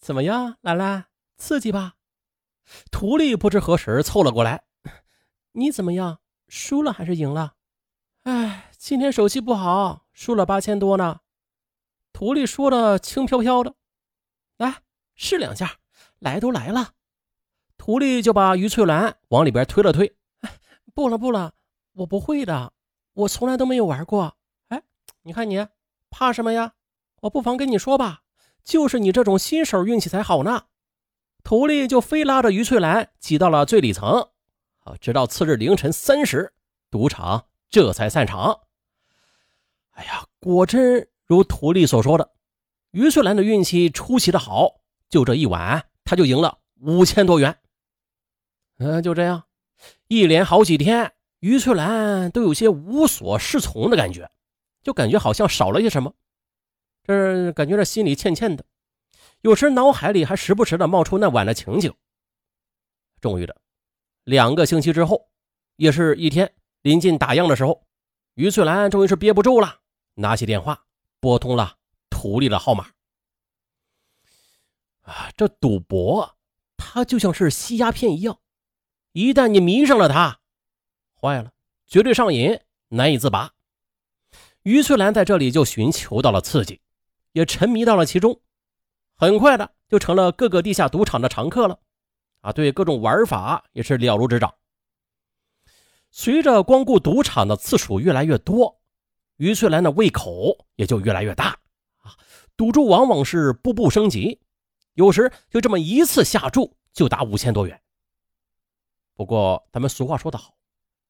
怎么样，兰兰，刺激吧？徒弟不知何时凑了过来，你怎么样？输了还是赢了？哎，今天手气不好，输了八千多呢。徒弟说的轻飘飘的，来试两下，来都来了。徒弟就把于翠兰往里边推了推，不了不了，我不会的，我从来都没有玩过。哎，你看你怕什么呀？我不妨跟你说吧，就是你这种新手运气才好呢。徒弟就非拉着于翠兰挤到了最里层，啊，直到次日凌晨三时，赌场这才散场。哎呀，果真如徒弟所说的，于翠兰的运气出奇的好，就这一晚，他就赢了五千多元。嗯，就这样，一连好几天，于翠兰都有些无所适从的感觉，就感觉好像少了些什么，这感觉这心里欠欠的。有时脑海里还时不时的冒出那晚的情景。终于的，两个星期之后，也是一天临近打烊的时候，于翠兰终于是憋不住了，拿起电话拨通了徒弟的号码。啊，这赌博，它就像是吸鸦片一样，一旦你迷上了它，坏了，绝对上瘾，难以自拔。于翠兰在这里就寻求到了刺激，也沉迷到了其中。很快的就成了各个地下赌场的常客了，啊，对各种玩法也是了如指掌。随着光顾赌场的次数越来越多，于翠兰的胃口也就越来越大，啊，赌注往往是步步升级，有时就这么一次下注就达五千多元。不过咱们俗话说得好，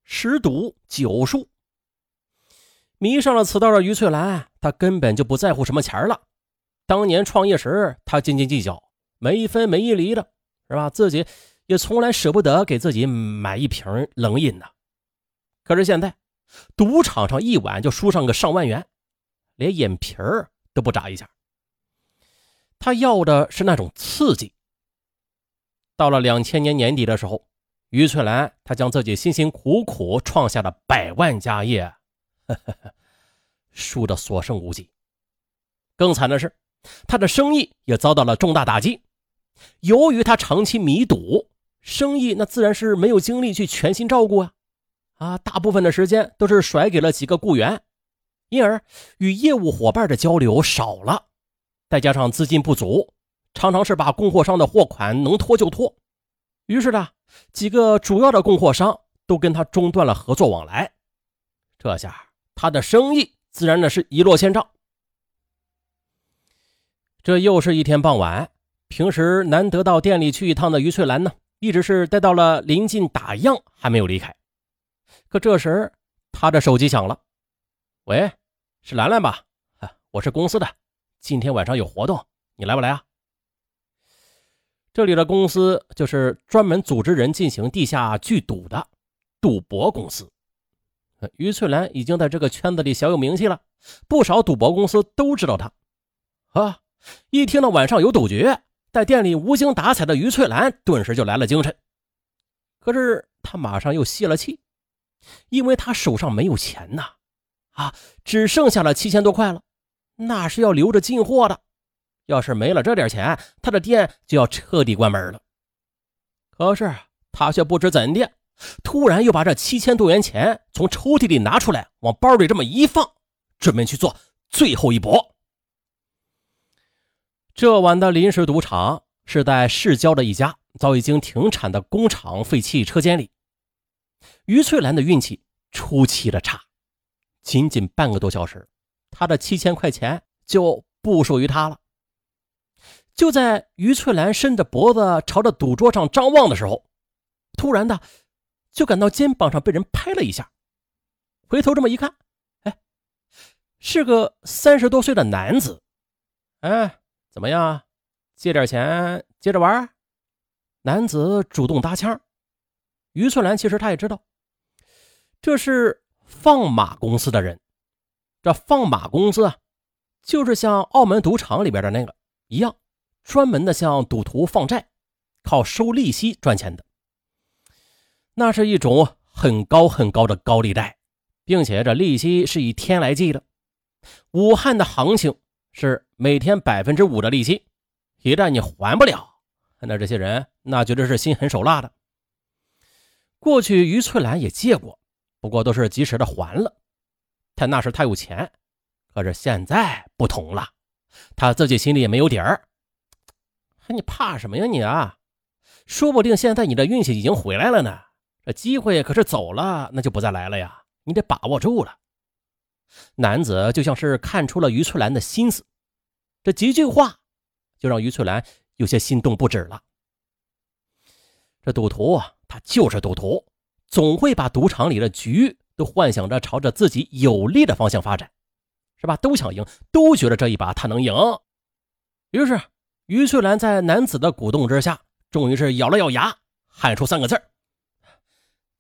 十赌九输。迷上了此道的于翠兰，他根本就不在乎什么钱了。当年创业时，他斤斤计较，没一分没一厘的，是吧？自己也从来舍不得给自己买一瓶冷饮呢。可是现在，赌场上一晚就输上个上万元，连眼皮儿都不眨一下。他要的是那种刺激。到了两千年年底的时候，于翠兰她将自己辛辛苦苦创下的百万家业，呵呵呵输得所剩无几。更惨的是。他的生意也遭到了重大打击。由于他长期迷赌，生意那自然是没有精力去全心照顾啊！啊，大部分的时间都是甩给了几个雇员，因而与业务伙伴的交流少了。再加上资金不足，常常是把供货商的货款能拖就拖。于是呢，几个主要的供货商都跟他中断了合作往来。这下他的生意自然呢是一落千丈。这又是一天傍晚，平时难得到店里去一趟的于翠兰呢，一直是待到了临近打烊还没有离开。可这时，她的手机响了，“喂，是兰兰吧？我是公司的，今天晚上有活动，你来不来啊？”这里的公司就是专门组织人进行地下聚赌的赌博公司。于翠兰已经在这个圈子里小有名气了，不少赌博公司都知道他，啊。一听到晚上有赌局，在店里无精打采的于翠兰顿时就来了精神。可是她马上又泄了气，因为她手上没有钱呐，啊，只剩下了七千多块了，那是要留着进货的。要是没了这点钱，她的店就要彻底关门了。可是她却不知怎的，突然又把这七千多元钱从抽屉里拿出来，往包里这么一放，准备去做最后一搏。这晚的临时赌场是在市郊的一家早已经停产的工厂废弃车间里。于翠兰的运气出奇的差，仅仅半个多小时，她的七千块钱就不属于她了。就在于翠兰伸着脖子朝着赌桌上张望的时候，突然的就感到肩膀上被人拍了一下，回头这么一看，哎，是个三十多岁的男子，哎。怎么样？借点钱接着玩？男子主动搭腔。于翠兰其实他也知道，这是放马公司的人。这放马公司啊，就是像澳门赌场里边的那个一样，专门的向赌徒放债，靠收利息赚钱的。那是一种很高很高的高利贷，并且这利息是以天来计的。武汉的行情。是每天百分之五的利息，一旦你还不了，那这些人那绝对是心狠手辣的。过去于翠兰也借过，不过都是及时的还了。他那时他有钱，可是现在不同了，他自己心里也没有底儿。你怕什么呀你啊？说不定现在你的运气已经回来了呢。这机会可是走了，那就不再来了呀。你得把握住了。男子就像是看出了于翠兰的心思，这几句话就让于翠兰有些心动不止了。这赌徒啊，他就是赌徒，总会把赌场里的局都幻想着朝着自己有利的方向发展，是吧？都想赢，都觉得这一把他能赢。于是，于翠兰在男子的鼓动之下，终于是咬了咬牙，喊出三个字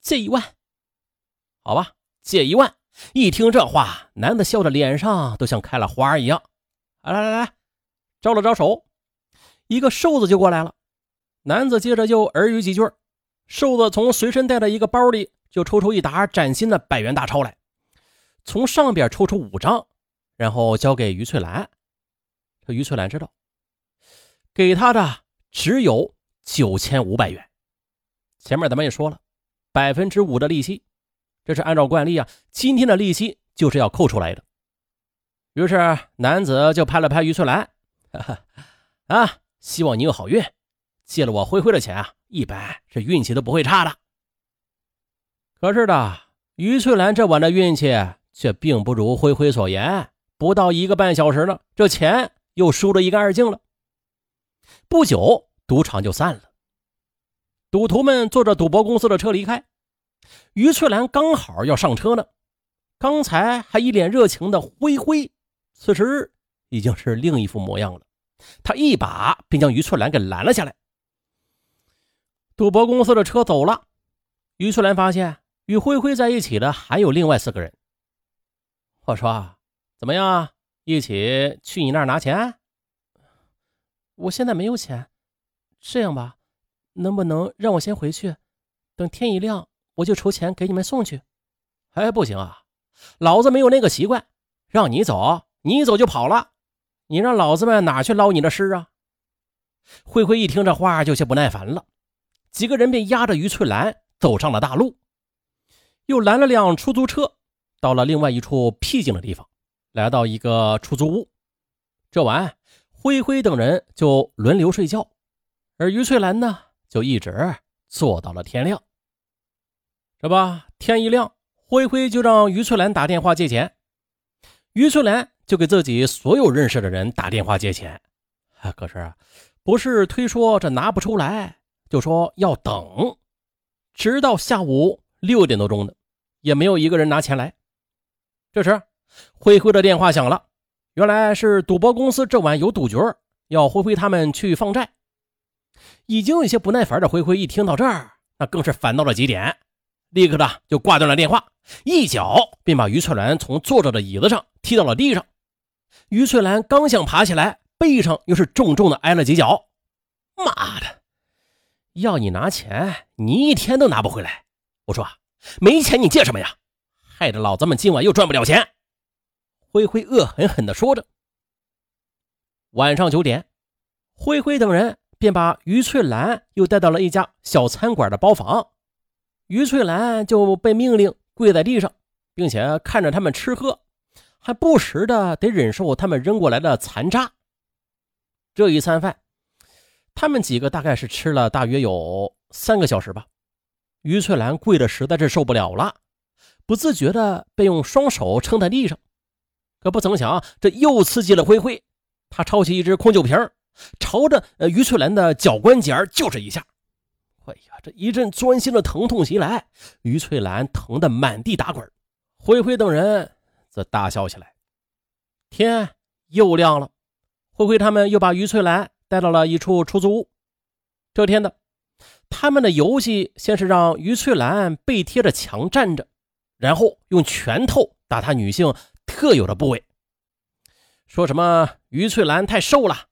借一万。”好吧，借一万。一听这话，男的笑的脸上都像开了花一样。来来来，招了招手，一个瘦子就过来了。男子接着又耳语几句，瘦子从随身带的一个包里就抽出一沓崭新的百元大钞来，从上边抽出五张，然后交给于翠兰。这于翠兰知道，给他的只有九千五百元。前面咱们也说了，百分之五的利息。这是按照惯例啊，今天的利息就是要扣出来的。于是男子就拍了拍于翠兰，哈哈，啊，希望你有好运。借了我灰灰的钱啊，一般这运气都不会差的。可是的，于翠兰这晚的运气却并不如灰灰所言，不到一个半小时呢，这钱又输得一干二净了。不久，赌场就散了，赌徒们坐着赌博公司的车离开。于翠兰刚好要上车呢，刚才还一脸热情的灰灰，此时已经是另一副模样了。他一把便将于翠兰给拦了下来。赌博公司的车走了，于翠兰发现与灰灰在一起的还有另外四个人。我说：“怎么样，一起去你那儿拿钱？”我现在没有钱，这样吧，能不能让我先回去，等天一亮？我就筹钱给你们送去，哎，不行啊，老子没有那个习惯，让你走，你走就跑了，你让老子们哪去捞你的尸啊？灰灰一听这话，有些不耐烦了，几个人便押着于翠兰走上了大路，又拦了辆出租车，到了另外一处僻静的地方，来到一个出租屋。这晚，灰灰等人就轮流睡觉，而于翠兰呢，就一直坐到了天亮。这不，天一亮，灰灰就让于翠兰打电话借钱，于翠兰就给自己所有认识的人打电话借钱，可是不是推说这拿不出来，就说要等，直到下午六点多钟的，也没有一个人拿钱来。这时，灰灰的电话响了，原来是赌博公司这晚有赌局，要灰灰他们去放债。已经有些不耐烦的灰灰一听到这儿，那更是烦到了极点。立刻的就挂断了电话，一脚便把于翠兰从坐着的椅子上踢到了地上。于翠兰刚想爬起来，背上又是重重的挨了几脚。妈的！要你拿钱，你一天都拿不回来。我说没钱你借什么呀？害得老子们今晚又赚不了钱。灰灰恶狠狠地说着。晚上九点，灰灰等人便把于翠兰又带到了一家小餐馆的包房。于翠兰就被命令跪在地上，并且看着他们吃喝，还不时的得忍受他们扔过来的残渣。这一餐饭，他们几个大概是吃了大约有三个小时吧。于翠兰跪的实在是受不了了，不自觉的被用双手撑在地上。可不曾想，这又刺激了灰灰，他抄起一只空酒瓶，朝着呃于翠兰的脚关节就是一下。哎呀，这一阵钻心的疼痛袭来，于翠兰疼得满地打滚，灰灰等人则大笑起来。天又亮了，灰灰他们又把于翠兰带到了一处出租屋。这天的，他们的游戏先是让于翠兰背贴着墙站着，然后用拳头打她女性特有的部位，说什么于翠兰太瘦了，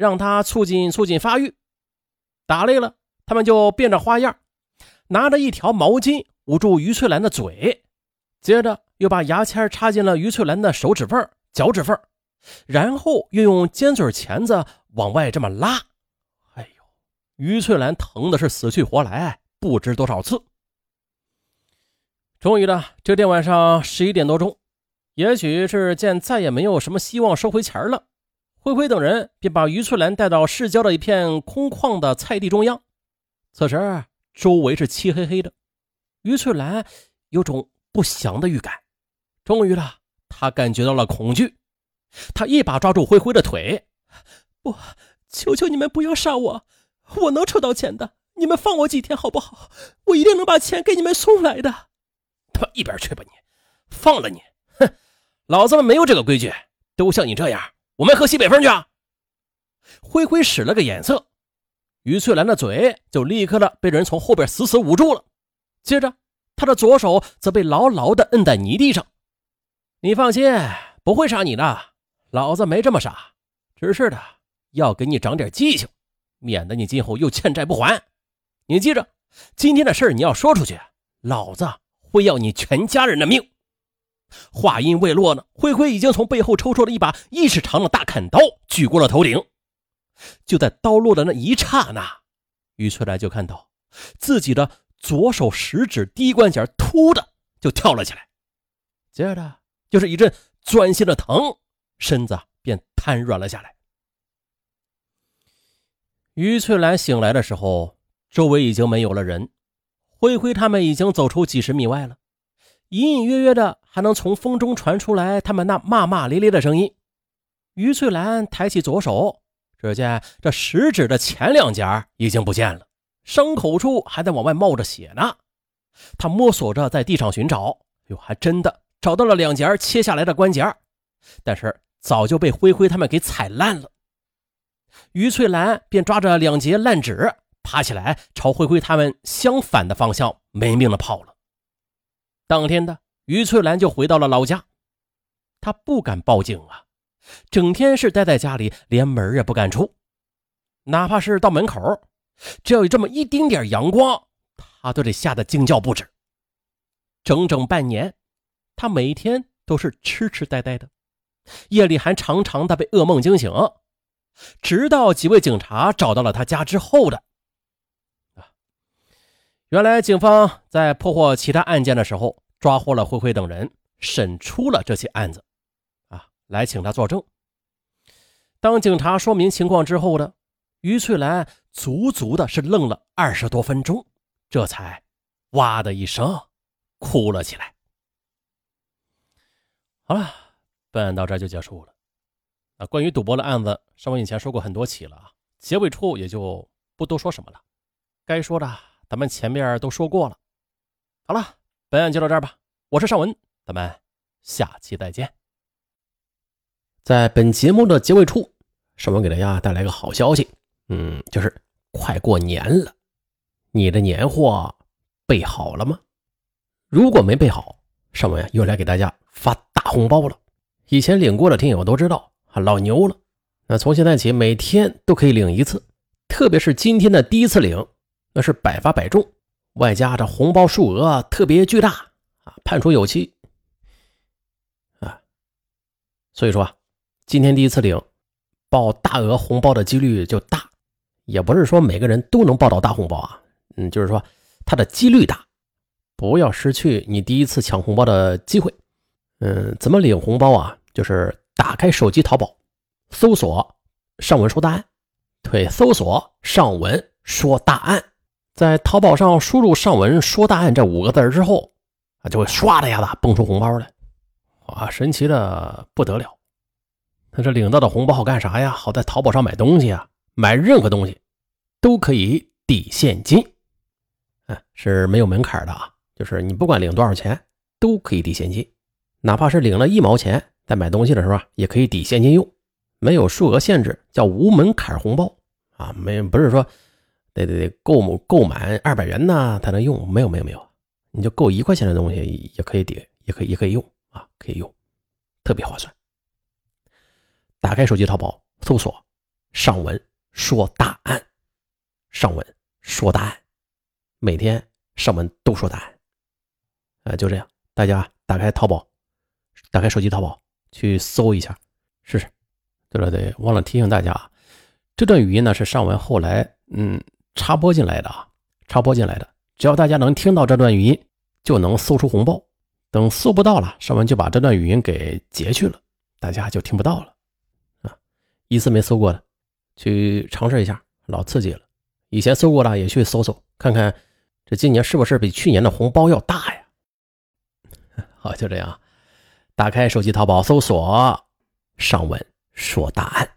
让他促进促进发育。打累了。他们就变着花样，拿着一条毛巾捂住于翠兰的嘴，接着又把牙签插进了于翠兰的手指缝、脚趾缝，然后又用尖嘴钳子往外这么拉。哎呦，于翠兰疼的是死去活来，不知多少次。终于呢，这天晚上十一点多钟，也许是见再也没有什么希望收回钱了，灰灰等人便把于翠兰带到市郊的一片空旷的菜地中央。此时周围是漆黑黑的，于翠兰有种不祥的预感。终于了，她感觉到了恐惧，她一把抓住灰灰的腿：“不，求求你们不要杀我，我能筹到钱的，你们放我几天好不好？我一定能把钱给你们送来的。”他一边去吧你！放了你！哼，老子们没有这个规矩，都像你这样，我们喝西北风去啊！灰灰使了个眼色，于翠兰的嘴就立刻的被人从后边死死捂住了，接着他的左手则被牢牢的摁在泥地上。你放心，不会杀你的，老子没这么傻，只是的要给你长点记性，免得你今后又欠债不还。你记着，今天的事你要说出去，老子。会要你全家人的命！话音未落呢，灰灰已经从背后抽出了一把一尺长的大砍刀，举过了头顶。就在刀落的那一刹那，于翠兰就看到自己的左手食指第一关节突的就跳了起来，接着就是一阵钻心的疼，身子便瘫软了下来。于翠兰醒来的时候，周围已经没有了人。灰灰他们已经走出几十米外了，隐隐约约的还能从风中传出来他们那骂骂咧咧的声音。于翠兰抬起左手，只见这食指的前两节已经不见了，伤口处还在往外冒着血呢。他摸索着在地上寻找，哟，还真的找到了两节切下来的关节，但是早就被灰灰他们给踩烂了。于翠兰便抓着两截烂纸。爬起来，朝灰灰他们相反的方向没命的跑了。当天的于翠兰就回到了老家，她不敢报警啊，整天是待在家里，连门也不敢出，哪怕是到门口，只要有这么一丁点阳光，她都得吓得惊叫不止。整整半年，她每天都是痴痴呆呆的，夜里还常常的被噩梦惊醒，直到几位警察找到了她家之后的。原来，警方在破获其他案件的时候，抓获了灰灰等人，审出了这起案子，啊，来请他作证。当警察说明情况之后呢于翠兰足足的是愣了二十多分钟，这才哇的一声哭了起来。好了，本案到这就结束了。啊，关于赌博的案子，上文以前说过很多起了啊，结尾处也就不多说什么了，该说的。咱们前面都说过了，好了，本案就到这儿吧。我是尚文，咱们下期再见。在本节目的结尾处，尚文给大家带来一个好消息，嗯，就是快过年了，你的年货备好了吗？如果没备好，尚文呀又来给大家发大红包了。以前领过的听友都知道，老牛了。那从现在起，每天都可以领一次，特别是今天的第一次领。那是百发百中，外加这红包数额特别巨大啊，判处有期啊。所以说啊，今天第一次领报大额红包的几率就大，也不是说每个人都能报到大红包啊。嗯，就是说它的几率大，不要失去你第一次抢红包的机会。嗯，怎么领红包啊？就是打开手机淘宝，搜索“上文说大案”，对，搜索“上文说大案”。在淘宝上输入“上文说大案”这五个字之后，啊，就会唰的一下子蹦出红包来，啊，神奇的不得了！他这领到的红包好干啥呀？好在淘宝上买东西啊，买任何东西都可以抵现金，哎，是没有门槛的啊，就是你不管领多少钱都可以抵现金，哪怕是领了一毛钱，在买东西的时候，也可以抵现金用，没有数额限制，叫无门槛红包啊，没不是说。得得得，购购满二百元呢才能用，没有没有没有，你就购一块钱的东西也可以抵，也可以也可以用啊，可以用，特别划算。打开手机淘宝，搜索“上文说答案”，上文说答案，每天上文都说答案，啊，就这样，大家打开淘宝，打开手机淘宝去搜一下，试试，对了对，忘了提醒大家啊，这段语音呢是上文后来嗯插播进来的啊，插播进来的。只要大家能听到这段语音，就能搜出红包。等搜不到了，上文就把这段语音给截去了，大家就听不到了。啊，一次没搜过的，去尝试一下，老刺激了。以前搜过的也去搜搜看看，这今年是不是比去年的红包要大呀？好，就这样，打开手机淘宝搜索“上文说答案”。